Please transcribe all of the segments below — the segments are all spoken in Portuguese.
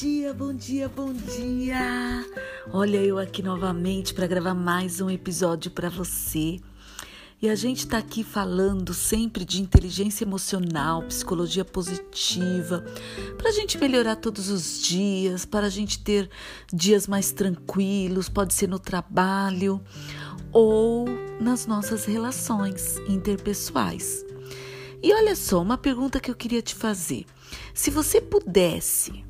dia, bom dia, bom dia! Olha eu aqui novamente para gravar mais um episódio para você. E a gente está aqui falando sempre de inteligência emocional, psicologia positiva, para a gente melhorar todos os dias, para a gente ter dias mais tranquilos, pode ser no trabalho ou nas nossas relações interpessoais. E olha só, uma pergunta que eu queria te fazer. Se você pudesse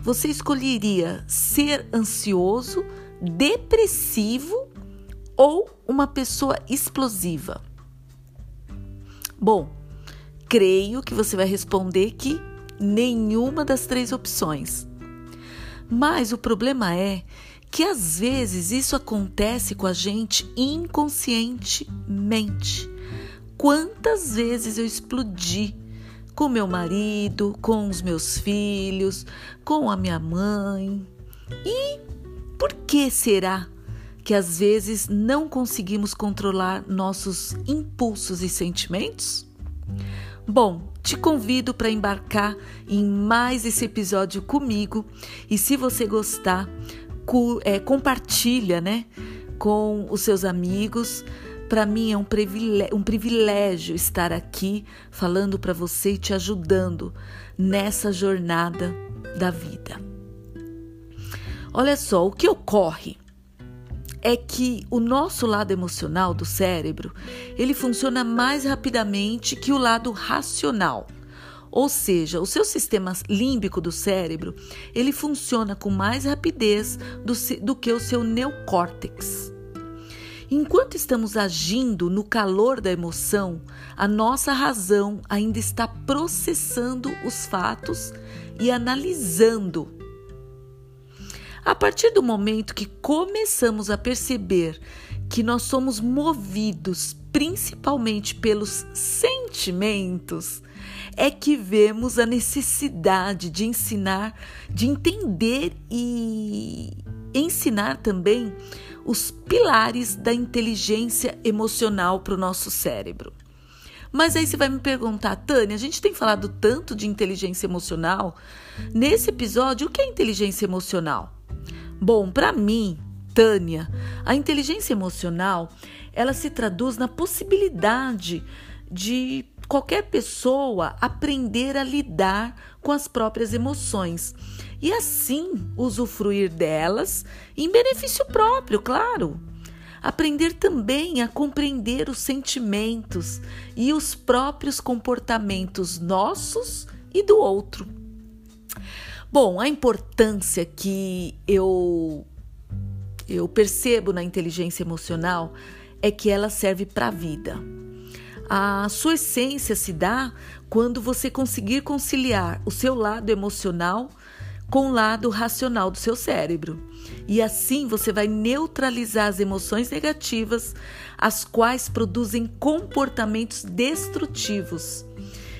você escolheria ser ansioso, depressivo ou uma pessoa explosiva? Bom, creio que você vai responder que nenhuma das três opções. Mas o problema é que às vezes isso acontece com a gente inconscientemente. Quantas vezes eu explodi? Com meu marido, com os meus filhos, com a minha mãe. E por que será que às vezes não conseguimos controlar nossos impulsos e sentimentos? Bom, te convido para embarcar em mais esse episódio comigo e se você gostar, é, compartilha, né, com os seus amigos para mim é um privilégio, um privilégio estar aqui falando para você e te ajudando nessa jornada da vida. Olha só, o que ocorre é que o nosso lado emocional do cérebro, ele funciona mais rapidamente que o lado racional. Ou seja, o seu sistema límbico do cérebro, ele funciona com mais rapidez do, do que o seu neocórtex. Enquanto estamos agindo no calor da emoção, a nossa razão ainda está processando os fatos e analisando. A partir do momento que começamos a perceber que nós somos movidos principalmente pelos sentimentos, é que vemos a necessidade de ensinar, de entender e ensinar também os pilares da inteligência emocional para o nosso cérebro. Mas aí você vai me perguntar, Tânia, a gente tem falado tanto de inteligência emocional. Nesse episódio, o que é inteligência emocional? Bom, para mim, Tânia, a inteligência emocional, ela se traduz na possibilidade de qualquer pessoa aprender a lidar com as próprias emoções e assim usufruir delas em benefício próprio, claro. Aprender também a compreender os sentimentos e os próprios comportamentos nossos e do outro. Bom, a importância que eu eu percebo na inteligência emocional é que ela serve para a vida. A sua essência se dá quando você conseguir conciliar o seu lado emocional com o lado racional do seu cérebro. E assim você vai neutralizar as emoções negativas, as quais produzem comportamentos destrutivos.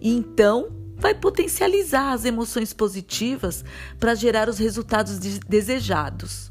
E então vai potencializar as emoções positivas para gerar os resultados desejados.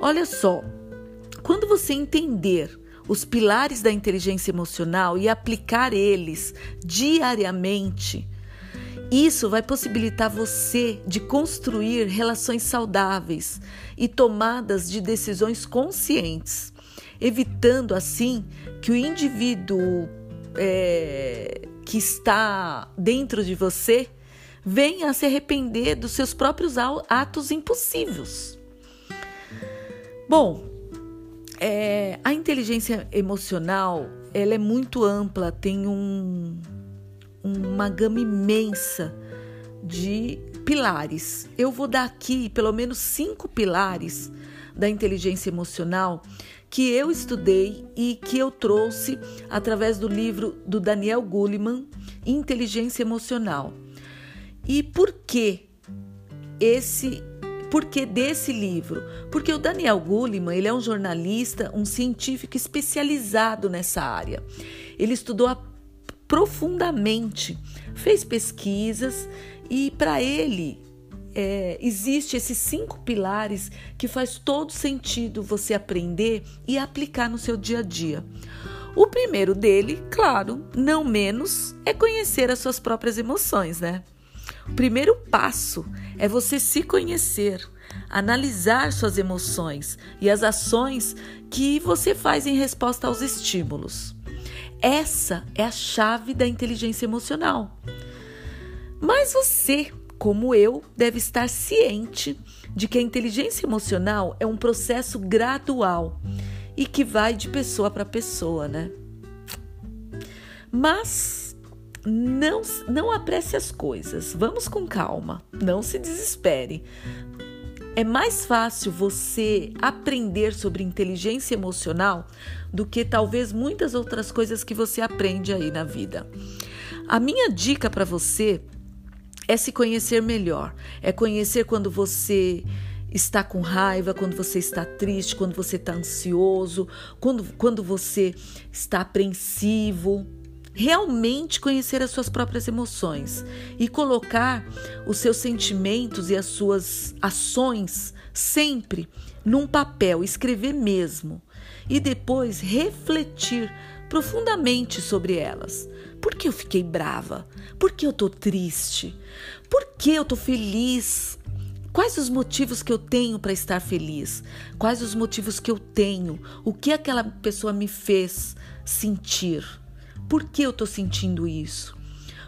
Olha só, quando você entender os pilares da inteligência emocional e aplicar eles diariamente, isso vai possibilitar você de construir relações saudáveis e tomadas de decisões conscientes, evitando assim que o indivíduo é, que está dentro de você venha a se arrepender dos seus próprios atos impossíveis. Bom, é, a inteligência emocional ela é muito ampla, tem um, uma gama imensa de pilares. Eu vou dar aqui pelo menos cinco pilares da inteligência emocional que eu estudei e que eu trouxe através do livro do Daniel Goleman, Inteligência Emocional. E por que esse por que desse livro? Porque o Daniel Goleman, ele é um jornalista, um científico especializado nessa área. Ele estudou profundamente, fez pesquisas e para ele é, existe esses cinco pilares que faz todo sentido você aprender e aplicar no seu dia a dia. O primeiro dele, claro, não menos, é conhecer as suas próprias emoções, né? O primeiro passo é você se conhecer, analisar suas emoções e as ações que você faz em resposta aos estímulos. Essa é a chave da inteligência emocional. Mas você, como eu, deve estar ciente de que a inteligência emocional é um processo gradual e que vai de pessoa para pessoa, né? Mas não, não apresse as coisas. Vamos com calma. Não se desespere. É mais fácil você aprender sobre inteligência emocional do que talvez muitas outras coisas que você aprende aí na vida. A minha dica para você é se conhecer melhor, é conhecer quando você está com raiva, quando você está triste, quando você está ansioso, quando, quando você está apreensivo. Realmente conhecer as suas próprias emoções e colocar os seus sentimentos e as suas ações sempre num papel, escrever mesmo e depois refletir profundamente sobre elas. Por que eu fiquei brava? Por que eu tô triste? Por que eu tô feliz? Quais os motivos que eu tenho para estar feliz? Quais os motivos que eu tenho? O que aquela pessoa me fez sentir? Por que eu estou sentindo isso?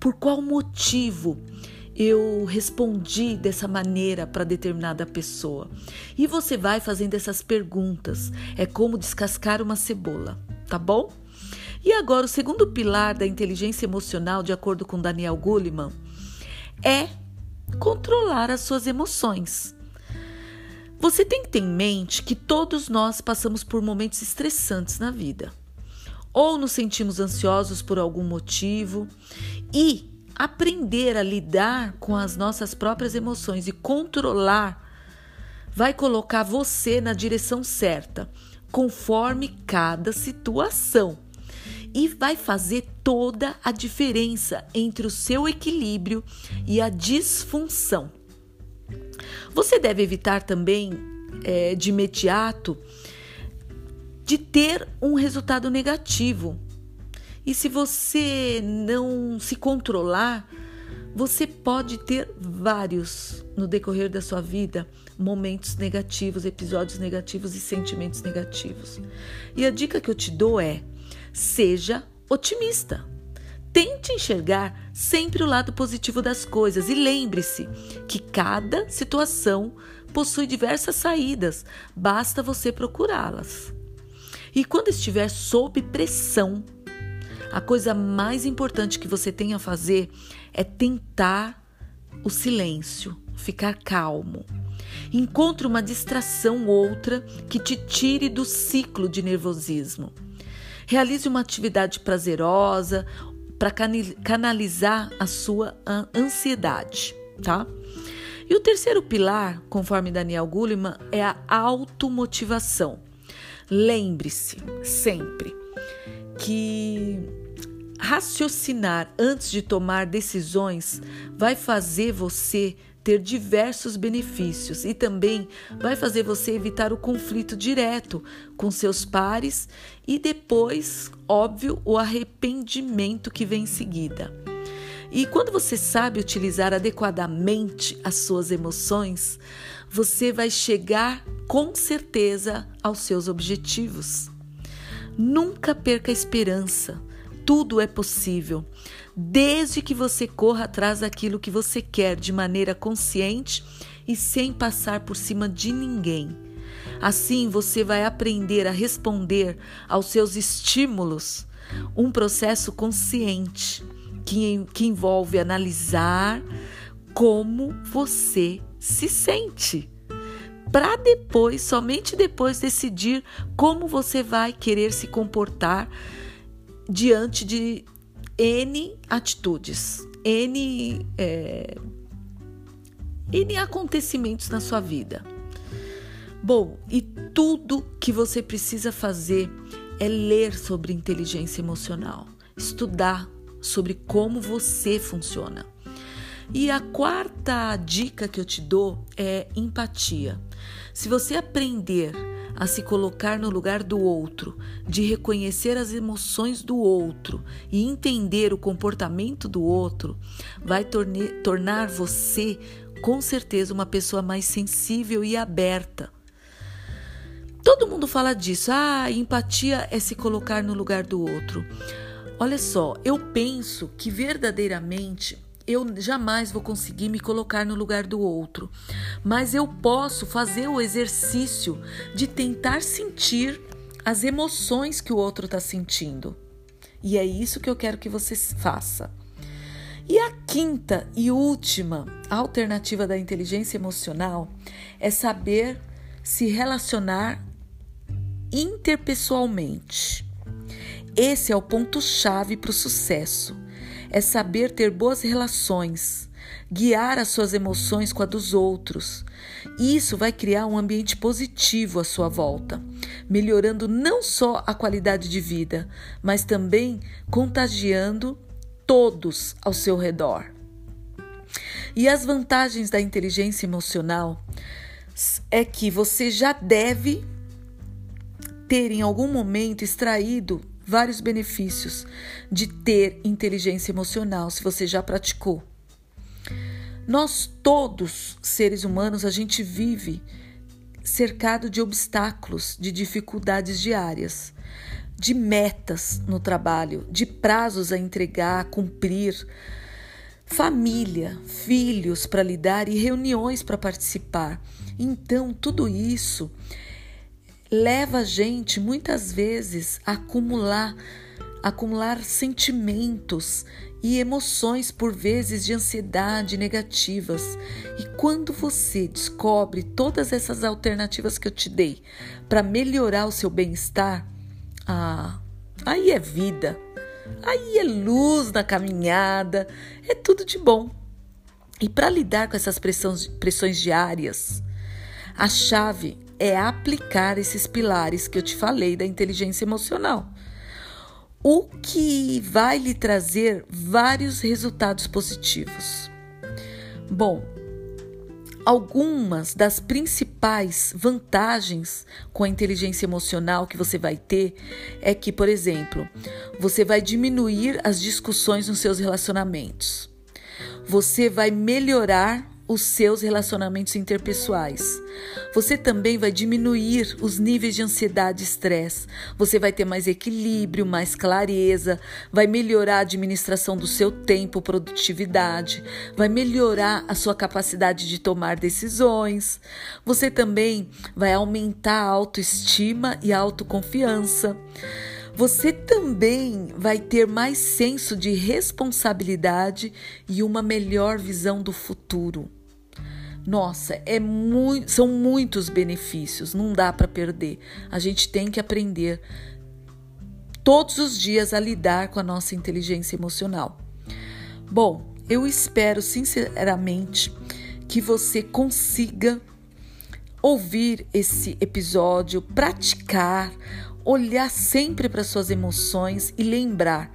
Por qual motivo eu respondi dessa maneira para determinada pessoa? E você vai fazendo essas perguntas. É como descascar uma cebola, tá bom? E agora, o segundo pilar da inteligência emocional, de acordo com Daniel Goleman, é controlar as suas emoções. Você tem que ter em mente que todos nós passamos por momentos estressantes na vida. Ou nos sentimos ansiosos por algum motivo e aprender a lidar com as nossas próprias emoções e controlar vai colocar você na direção certa, conforme cada situação e vai fazer toda a diferença entre o seu equilíbrio e a disfunção. Você deve evitar também, é, de imediato, de ter um resultado negativo. E se você não se controlar, você pode ter vários no decorrer da sua vida momentos negativos, episódios negativos e sentimentos negativos. E a dica que eu te dou é: Seja otimista. Tente enxergar sempre o lado positivo das coisas e lembre-se que cada situação possui diversas saídas, basta você procurá-las. E quando estiver sob pressão, a coisa mais importante que você tem a fazer é tentar o silêncio, ficar calmo. Encontre uma distração outra que te tire do ciclo de nervosismo. Realize uma atividade prazerosa para canalizar a sua ansiedade, tá? E o terceiro pilar, conforme Daniel Goleman, é a automotivação. Lembre-se sempre que raciocinar antes de tomar decisões vai fazer você ter diversos benefícios e também vai fazer você evitar o conflito direto com seus pares e depois, óbvio, o arrependimento que vem em seguida. E quando você sabe utilizar adequadamente as suas emoções, você vai chegar com certeza aos seus objetivos. Nunca perca a esperança. Tudo é possível desde que você corra atrás daquilo que você quer de maneira consciente e sem passar por cima de ninguém. Assim você vai aprender a responder aos seus estímulos, um processo consciente que, que envolve analisar como você se sente. Para depois, somente depois, decidir como você vai querer se comportar diante de N atitudes, N, é, N acontecimentos na sua vida. Bom, e tudo que você precisa fazer é ler sobre inteligência emocional, estudar sobre como você funciona. E a quarta dica que eu te dou é empatia. Se você aprender a se colocar no lugar do outro, de reconhecer as emoções do outro e entender o comportamento do outro, vai torne, tornar você com certeza uma pessoa mais sensível e aberta. Todo mundo fala disso. Ah, empatia é se colocar no lugar do outro. Olha só, eu penso que verdadeiramente eu jamais vou conseguir me colocar no lugar do outro, mas eu posso fazer o exercício de tentar sentir as emoções que o outro está sentindo. E é isso que eu quero que você faça. E a quinta e última alternativa da inteligência emocional é saber se relacionar interpessoalmente. Esse é o ponto-chave para o sucesso. É saber ter boas relações, guiar as suas emoções com a dos outros. Isso vai criar um ambiente positivo à sua volta, melhorando não só a qualidade de vida, mas também contagiando todos ao seu redor. E as vantagens da inteligência emocional é que você já deve ter em algum momento extraído vários benefícios de ter inteligência emocional, se você já praticou. Nós todos, seres humanos, a gente vive cercado de obstáculos, de dificuldades diárias de metas no trabalho, de prazos a entregar, a cumprir, família, filhos para lidar e reuniões para participar. Então, tudo isso leva a gente muitas vezes a acumular acumular sentimentos e emoções por vezes de ansiedade negativas. E quando você descobre todas essas alternativas que eu te dei para melhorar o seu bem-estar, ah, aí é vida, aí é luz na caminhada, é tudo de bom. E para lidar com essas pressões, pressões diárias, a chave é aplicar esses pilares que eu te falei da inteligência emocional. O que vai lhe trazer vários resultados positivos. Bom, algumas das principais vantagens com a inteligência emocional que você vai ter é que, por exemplo, você vai diminuir as discussões nos seus relacionamentos. Você vai melhorar os seus relacionamentos interpessoais. Você também vai diminuir os níveis de ansiedade e estresse. Você vai ter mais equilíbrio, mais clareza, vai melhorar a administração do seu tempo, produtividade, vai melhorar a sua capacidade de tomar decisões. Você também vai aumentar a autoestima e a autoconfiança. Você também vai ter mais senso de responsabilidade e uma melhor visão do futuro. Nossa, é são muitos benefícios, não dá para perder. A gente tem que aprender todos os dias a lidar com a nossa inteligência emocional. Bom, eu espero sinceramente que você consiga ouvir esse episódio, praticar, olhar sempre para suas emoções e lembrar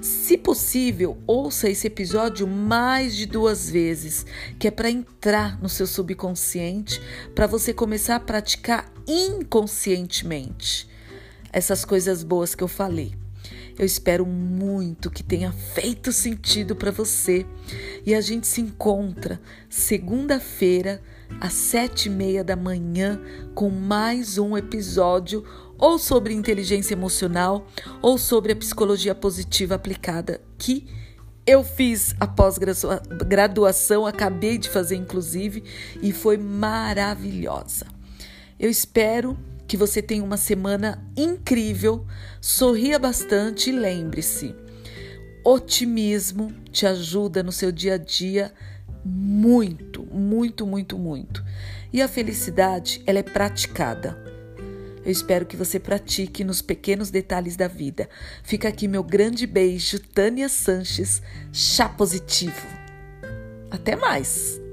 se possível, ouça esse episódio mais de duas vezes, que é para entrar no seu subconsciente, para você começar a praticar inconscientemente essas coisas boas que eu falei. Eu espero muito que tenha feito sentido para você e a gente se encontra segunda-feira às sete e meia da manhã com mais um episódio ou sobre inteligência emocional ou sobre a psicologia positiva aplicada, que eu fiz a pós-graduação, acabei de fazer inclusive, e foi maravilhosa. Eu espero que você tenha uma semana incrível, sorria bastante e lembre-se: otimismo te ajuda no seu dia a dia muito, muito, muito, muito. E a felicidade, ela é praticada. Eu espero que você pratique nos pequenos detalhes da vida. Fica aqui meu grande beijo, Tânia Sanches, chá positivo. Até mais!